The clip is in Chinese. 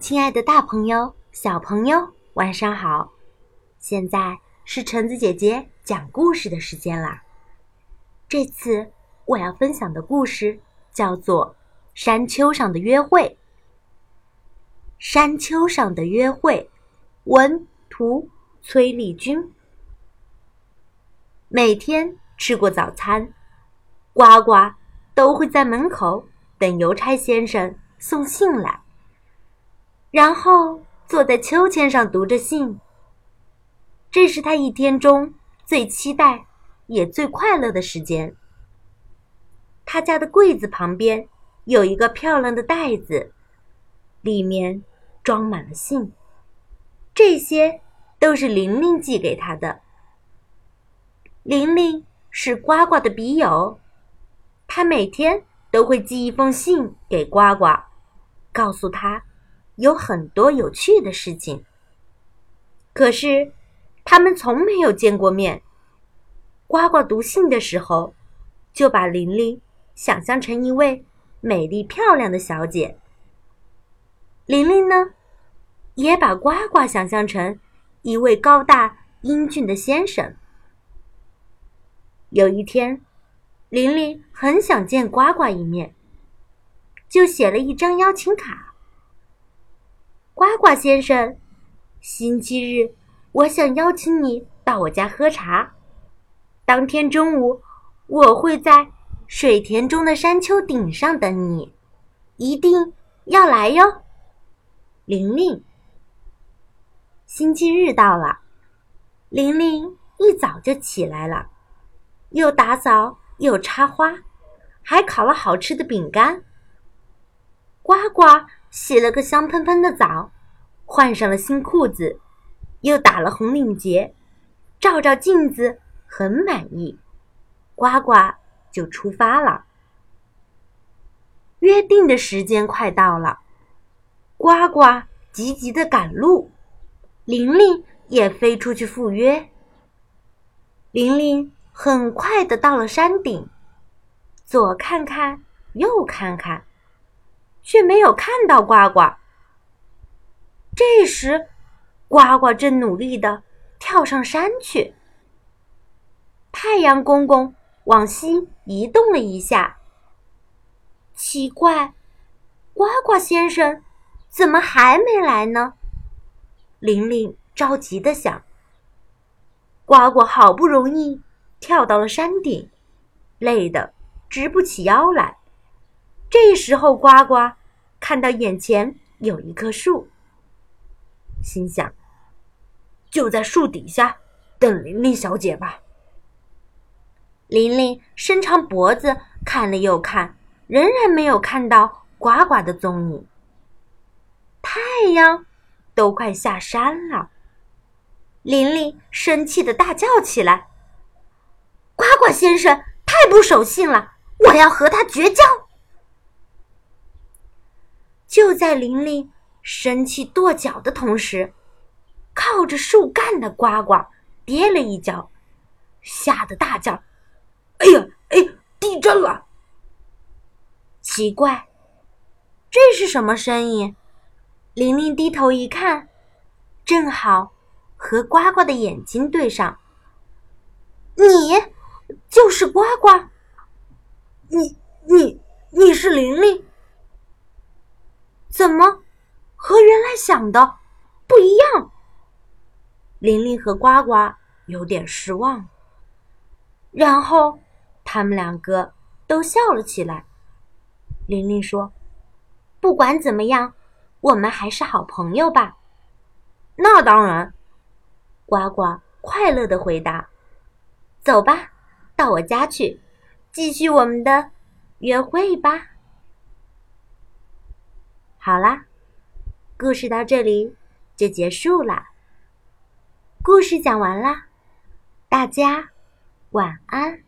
亲爱的，大朋友、小朋友，晚上好！现在是橙子姐姐讲故事的时间啦。这次我要分享的故事叫做《山丘上的约会》。山丘上的约会，文图崔丽君。每天吃过早餐，呱呱都会在门口等邮差先生送信来。然后坐在秋千上读着信。这是他一天中最期待也最快乐的时间。他家的柜子旁边有一个漂亮的袋子，里面装满了信，这些都是玲玲寄给他的。玲玲是呱呱的笔友，他每天都会寄一封信给呱呱，告诉他。有很多有趣的事情，可是他们从没有见过面。呱呱读信的时候，就把玲玲想象成一位美丽漂亮的小姐。玲玲呢，也把呱呱想象成一位高大英俊的先生。有一天，玲玲很想见呱呱一面，就写了一张邀请卡。呱呱先生，星期日我想邀请你到我家喝茶。当天中午，我会在水田中的山丘顶上等你，一定要来哟。玲玲。星期日到了，玲玲一早就起来了，又打扫又插花，还烤了好吃的饼干。呱呱。洗了个香喷喷的澡，换上了新裤子，又打了红领结，照照镜子，很满意。呱呱就出发了。约定的时间快到了，呱呱急急的赶路，玲玲也飞出去赴约。玲玲很快的到了山顶，左看看，右看看。却没有看到呱呱。这时，呱呱正努力的跳上山去。太阳公公往西移动了一下。奇怪，呱呱先生怎么还没来呢？玲玲着急的想。呱呱好不容易跳到了山顶，累得直不起腰来。这时候，呱呱看到眼前有一棵树，心想：“就在树底下等玲玲小姐吧。”玲玲伸长脖子看了又看，仍然没有看到呱呱的踪影。太阳都快下山了，玲玲生气的大叫起来：“呱呱先生太不守信了，我要和他绝交！”就在玲玲生气跺脚的同时，靠着树干的呱呱跌了一跤，吓得大叫：“哎呀，哎，地震了！”奇怪，这是什么声音？玲玲低头一看，正好和呱呱的眼睛对上。你就是呱呱？你你你是玲玲？怎么和原来想的不一样？玲玲和呱呱有点失望，然后他们两个都笑了起来。玲玲说：“不管怎么样，我们还是好朋友吧。”那当然，呱呱快乐的回答：“走吧，到我家去，继续我们的约会吧。”好啦，故事到这里就结束了。故事讲完了，大家晚安。